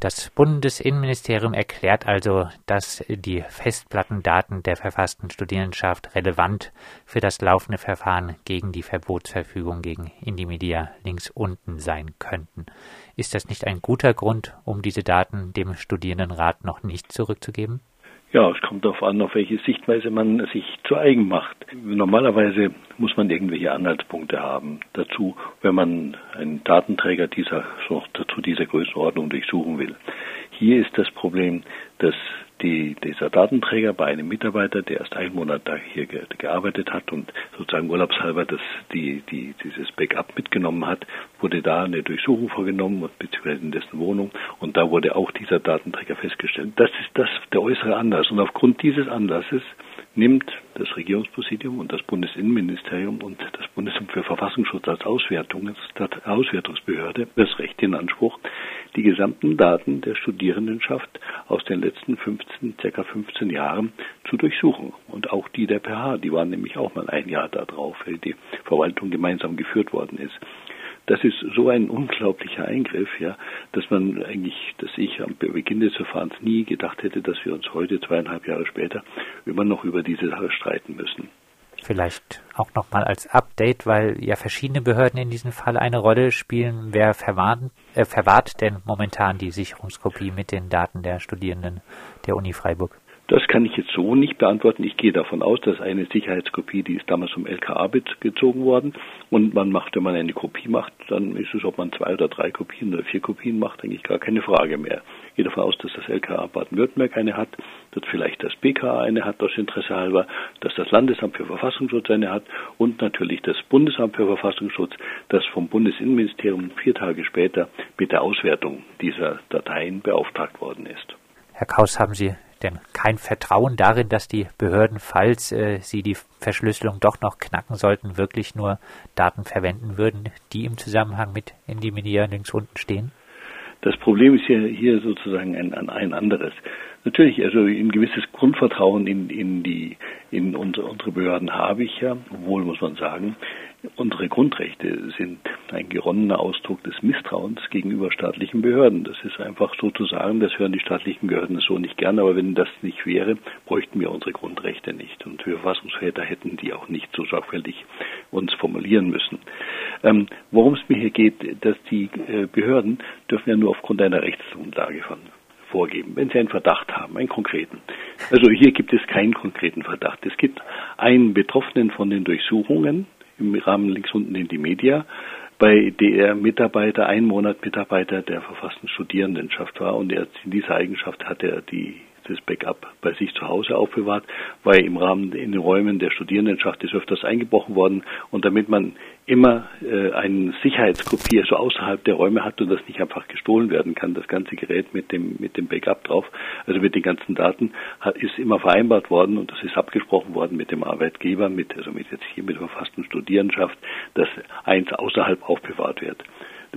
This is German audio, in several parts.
Das Bundesinnenministerium erklärt also, dass die Festplattendaten der verfassten Studierendenschaft relevant für das laufende Verfahren gegen die Verbotsverfügung gegen Indimedia links unten sein könnten. Ist das nicht ein guter Grund, um diese Daten dem Studierendenrat noch nicht zurückzugeben? Ja, es kommt darauf an, auf welche Sichtweise man sich zu eigen macht. Normalerweise muss man irgendwelche Anhaltspunkte haben dazu, wenn man einen Datenträger dieser, so, dazu dieser Größenordnung durchsuchen will. Hier ist das Problem, dass die, dieser Datenträger bei einem Mitarbeiter, der erst einen Monat da hier ge, gearbeitet hat und sozusagen urlaubshalber das, die, die, dieses Backup mitgenommen hat, wurde da eine Durchsuchung vorgenommen, beziehungsweise in dessen Wohnung, und da wurde auch dieser Datenträger festgestellt. Das ist das der äußere Anlass. Und aufgrund dieses Anlasses nimmt das Regierungspräsidium und das Bundesinnenministerium und das Bundesamt für Verfassungsschutz als Auswertung, als Auswertungsbehörde das Recht in Anspruch, die gesamten Daten der Studierendenschaft aus den letzten 15, circa 15 Jahren zu durchsuchen. Und auch die der PH, die waren nämlich auch mal ein Jahr da drauf, weil die Verwaltung gemeinsam geführt worden ist. Das ist so ein unglaublicher Eingriff, ja, dass man eigentlich, dass ich am Beginn des Verfahrens nie gedacht hätte, dass wir uns heute, zweieinhalb Jahre später, immer noch über diese Sache streiten müssen. Vielleicht auch nochmal als Update, weil ja verschiedene Behörden in diesem Fall eine Rolle spielen. Wer verwahrt, äh, verwahrt denn momentan die Sicherungskopie mit den Daten der Studierenden der Uni Freiburg? Das kann ich jetzt so nicht beantworten. Ich gehe davon aus, dass eine Sicherheitskopie, die ist damals vom LKA gezogen worden und man macht, wenn man eine Kopie macht, dann ist es, ob man zwei oder drei Kopien oder vier Kopien macht, eigentlich gar keine Frage mehr. Ich gehe davon aus, dass das LKA Baden-Württemberg eine hat, dass vielleicht das BKA eine hat, aus Interesse halber, dass das Landesamt für Verfassungsschutz eine hat und natürlich das Bundesamt für Verfassungsschutz, das vom Bundesinnenministerium vier Tage später mit der Auswertung dieser Dateien beauftragt worden ist. Herr Kaus, haben Sie denn kein Vertrauen darin, dass die Behörden, falls äh, sie die Verschlüsselung doch noch knacken sollten, wirklich nur Daten verwenden würden, die im Zusammenhang mit Indymedia links unten stehen? Das Problem ist hier, hier sozusagen ein, ein anderes. Natürlich, also ein gewisses Grundvertrauen in, in die in unsere, Behörden habe ich ja, obwohl muss man sagen, unsere Grundrechte sind ein geronnener Ausdruck des Misstrauens gegenüber staatlichen Behörden. Das ist einfach so zu sagen, das hören die staatlichen Behörden so nicht gern, aber wenn das nicht wäre, bräuchten wir unsere Grundrechte nicht. Und wir Verfassungsväter hätten die auch nicht so sorgfältig uns formulieren müssen. Ähm, worum es mir hier geht, dass die äh, Behörden dürfen ja nur aufgrund einer Rechtsgrundlage von vorgeben, wenn Sie einen Verdacht haben, einen konkreten. Also hier gibt es keinen konkreten Verdacht. Es gibt einen Betroffenen von den Durchsuchungen im Rahmen links unten in die Media, bei der Mitarbeiter, ein Monat Mitarbeiter der verfassten Studierendenschaft war und er, in dieser Eigenschaft hat er die das Backup bei sich zu Hause aufbewahrt, weil im Rahmen in den Räumen der Studierendenschaft ist öfters eingebrochen worden und damit man immer äh, eine Sicherheitskopie so außerhalb der Räume hat und das nicht einfach gestohlen werden kann, das ganze Gerät mit dem mit dem Backup drauf, also mit den ganzen Daten, hat, ist immer vereinbart worden und das ist abgesprochen worden mit dem Arbeitgeber, mit also mit jetzt hier mit der verfassten Studierendenschaft, dass eins außerhalb aufbewahrt wird.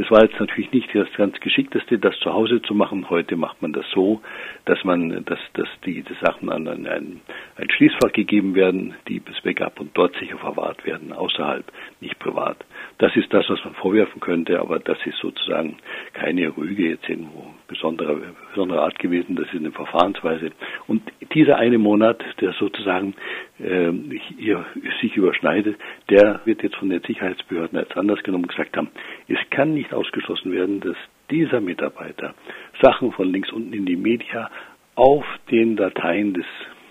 Das war jetzt natürlich nicht das ganz Geschickteste, das zu Hause zu machen. Heute macht man das so, dass man, dass, dass die, die Sachen an ein, ein Schließfach gegeben werden, die das Backup und dort sicher verwahrt werden, außerhalb, nicht privat. Das ist das, was man vorwerfen könnte, aber das ist sozusagen keine Rüge jetzt irgendwo besonderer, besonderer Art gewesen. Das ist eine Verfahrensweise. Und dieser eine Monat, der sozusagen äh, hier, sich überschneidet, der wird jetzt von den Sicherheitsbehörden als anders genommen gesagt haben, es kann nicht ausgeschlossen werden, dass dieser Mitarbeiter Sachen von links unten in die Media auf den Dateien des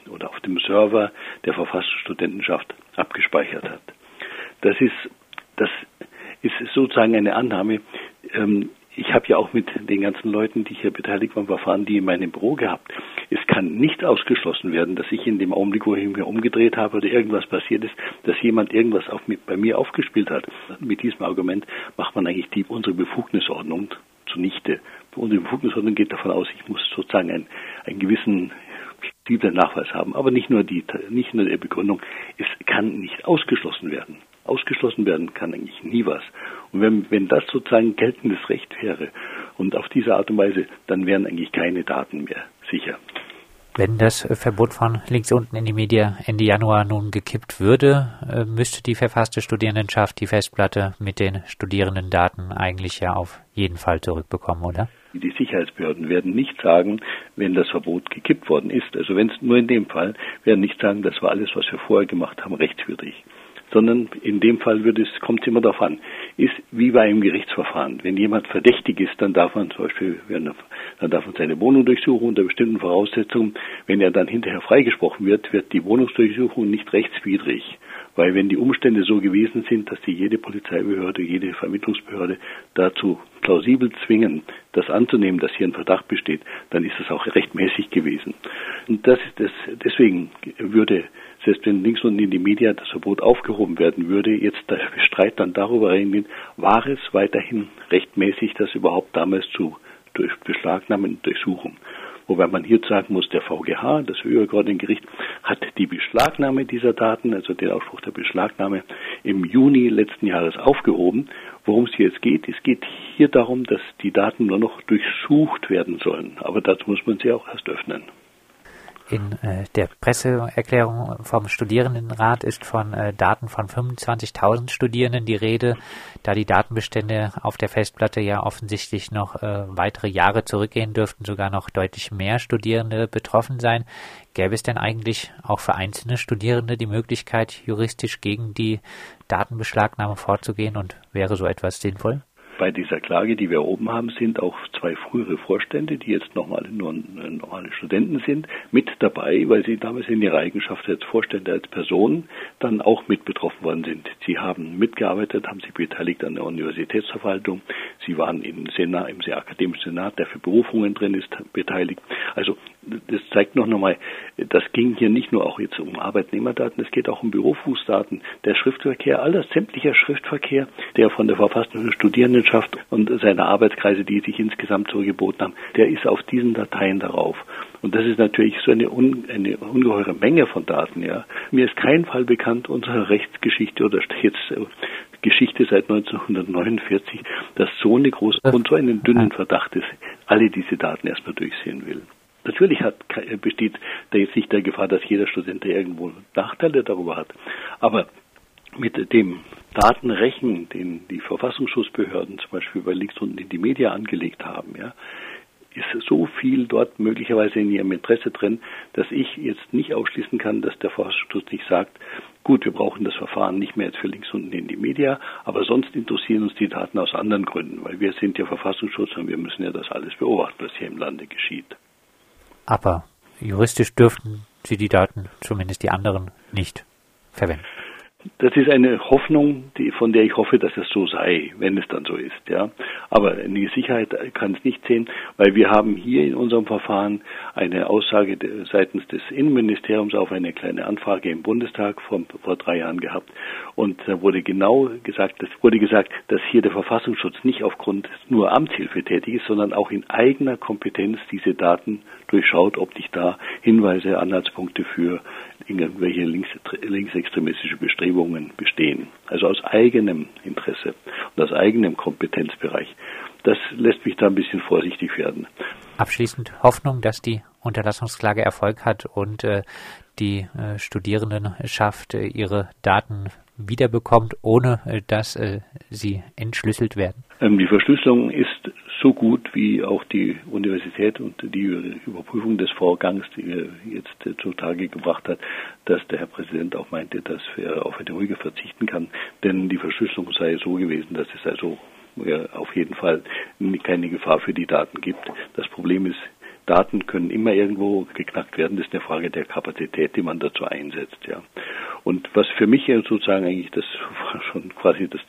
oder auf dem Server der Verfassungsstudentenschaft abgespeichert hat. Das ist, das ist sozusagen eine Annahme. Ähm, ich habe ja auch mit den ganzen Leuten, die hier beteiligt waren, Verfahren, die in meinem Büro gehabt. Es kann nicht ausgeschlossen werden, dass ich in dem Augenblick, wo ich mich umgedreht habe oder irgendwas passiert ist, dass jemand irgendwas mit, bei mir aufgespielt hat. Mit diesem Argument macht man eigentlich die, unsere Befugnisordnung zunichte. Unsere Befugnisordnung geht davon aus, ich muss sozusagen einen, einen gewissen plausible Nachweis haben. Aber nicht nur die, nicht nur der Begründung, es kann nicht ausgeschlossen werden. Ausgeschlossen werden kann eigentlich nie was. Und wenn, wenn das sozusagen geltendes Recht wäre und auf diese Art und Weise, dann wären eigentlich keine Daten mehr sicher. Wenn das Verbot von links unten in die Media Ende Januar nun gekippt würde, äh, müsste die verfasste Studierendenschaft die Festplatte mit den Studierendendaten eigentlich ja auf jeden Fall zurückbekommen, oder? Die Sicherheitsbehörden werden nicht sagen, wenn das Verbot gekippt worden ist, also wenn es nur in dem Fall, werden nicht sagen, das war alles, was wir vorher gemacht haben, rechtswidrig sondern in dem Fall wird es, kommt es immer darauf an, ist wie bei einem Gerichtsverfahren. Wenn jemand verdächtig ist, dann darf man zum Beispiel, dann darf man seine Wohnung durchsuchen unter bestimmten Voraussetzungen. Wenn er dann hinterher freigesprochen wird, wird die Wohnungsdurchsuchung nicht rechtswidrig. Weil wenn die Umstände so gewesen sind, dass sie jede Polizeibehörde, jede Vermittlungsbehörde dazu plausibel zwingen, das anzunehmen, dass hier ein Verdacht besteht, dann ist es auch rechtmäßig gewesen. Und das ist das, deswegen würde selbst wenn links unten in die Media das Verbot aufgehoben werden würde, jetzt der Streit dann darüber reingehen, war es weiterhin rechtmäßig, das überhaupt damals zu durch Beschlagnahmen und Durchsuchen. Wobei man hier sagen muss, der VGH, das höhere Gericht, hat die Beschlagnahme dieser Daten, also den Ausspruch der Beschlagnahme, im Juni letzten Jahres aufgehoben. Worum es hier jetzt geht, es geht hier darum, dass die Daten nur noch durchsucht werden sollen. Aber dazu muss man sie auch erst öffnen. In äh, der Presseerklärung vom Studierendenrat ist von äh, Daten von 25.000 Studierenden die Rede, da die Datenbestände auf der Festplatte ja offensichtlich noch äh, weitere Jahre zurückgehen dürften, sogar noch deutlich mehr Studierende betroffen sein. Gäbe es denn eigentlich auch für einzelne Studierende die Möglichkeit, juristisch gegen die Datenbeschlagnahme vorzugehen und wäre so etwas sinnvoll? Bei dieser Klage, die wir oben haben, sind auch zwei frühere Vorstände, die jetzt nochmal nur normale Studenten sind, mit dabei, weil sie damals in ihrer Eigenschaft als Vorstände, als Person dann auch mit betroffen worden sind. Sie haben mitgearbeitet, haben sich beteiligt an der Universitätsverwaltung, sie waren im Senat, im akademischen Senat, der für Berufungen drin ist, beteiligt. Also das zeigt noch einmal, das ging hier nicht nur auch jetzt um Arbeitnehmerdaten, es geht auch um Bürofußdaten. Der Schriftverkehr, alles sämtlicher Schriftverkehr, der von der verfassten Studierendenschaft und seiner Arbeitskreise, die sich insgesamt so geboten haben, der ist auf diesen Dateien darauf. Und das ist natürlich so eine, un, eine ungeheure Menge von Daten, ja. Mir ist kein Fall bekannt unserer Rechtsgeschichte oder jetzt äh, Geschichte seit 1949, dass so eine große und so einen dünnen Verdacht ist, alle diese Daten erstmal durchsehen will. Natürlich hat, besteht da jetzt nicht der Gefahr, dass jeder Student irgendwo Nachteile darüber hat. Aber mit dem Datenrechen, den die Verfassungsschutzbehörden zum Beispiel bei links unten in die Media angelegt haben, ja, ist so viel dort möglicherweise in ihrem Interesse drin, dass ich jetzt nicht ausschließen kann, dass der Verfassungsschutz nicht sagt, gut, wir brauchen das Verfahren nicht mehr jetzt für links unten in die Media, aber sonst interessieren uns die Daten aus anderen Gründen, weil wir sind ja Verfassungsschutz und wir müssen ja das alles beobachten, was hier im Lande geschieht. Aber juristisch dürften Sie die Daten, zumindest die anderen, nicht verwenden. Das ist eine Hoffnung, die, von der ich hoffe, dass es so sei, wenn es dann so ist, ja. Aber die Sicherheit kann es nicht sehen, weil wir haben hier in unserem Verfahren eine Aussage seitens des Innenministeriums auf eine kleine Anfrage im Bundestag vor, vor drei Jahren gehabt. Und da wurde genau gesagt, es wurde gesagt, dass hier der Verfassungsschutz nicht aufgrund nur Amtshilfe tätig ist, sondern auch in eigener Kompetenz diese Daten durchschaut, ob nicht da Hinweise, Anhaltspunkte für irgendwelche links, linksextremistische Bestrebungen bestehen. Also aus eigenem Interesse und aus eigenem Kompetenzbereich. Das lässt mich da ein bisschen vorsichtig werden. Abschließend Hoffnung, dass die Unterlassungsklage Erfolg hat und äh, die äh, Studierendenschaft äh, ihre Daten wiederbekommt, ohne äh, dass äh, sie entschlüsselt werden? Ähm, die Verschlüsselung ist so gut, wie auch die Universität und die Überprüfung des Vorgangs die jetzt zutage gebracht hat, dass der Herr Präsident auch meinte, dass er auf eine ruhige verzichten kann, denn die Verschlüsselung sei so gewesen, dass es also auf jeden Fall keine Gefahr für die Daten gibt. Das Problem ist, Daten können immer irgendwo geknackt werden. Das ist eine Frage der Kapazität, die man dazu einsetzt. Ja. Und was für mich sozusagen eigentlich das schon quasi das,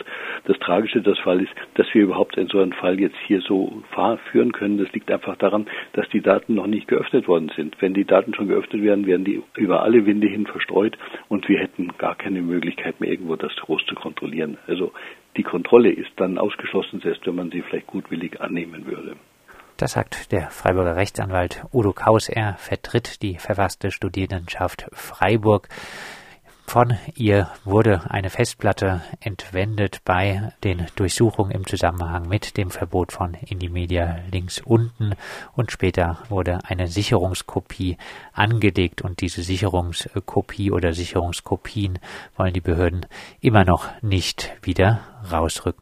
das Tragische des Fall ist, dass wir überhaupt in so einen Fall jetzt hier so führen können, das liegt einfach daran, dass die Daten noch nicht geöffnet worden sind. Wenn die Daten schon geöffnet werden, werden die über alle Winde hin verstreut und wir hätten gar keine Möglichkeit mehr, irgendwo das groß zu kontrollieren. Also die Kontrolle ist dann ausgeschlossen, selbst wenn man sie vielleicht gutwillig annehmen würde. Das sagt der Freiburger Rechtsanwalt Udo Kaus. Er vertritt die verfasste Studierendenschaft Freiburg. Von. Ihr wurde eine Festplatte entwendet bei den Durchsuchungen im Zusammenhang mit dem Verbot von Indie-Media links unten. Und später wurde eine Sicherungskopie angelegt. Und diese Sicherungskopie oder Sicherungskopien wollen die Behörden immer noch nicht wieder rausrücken.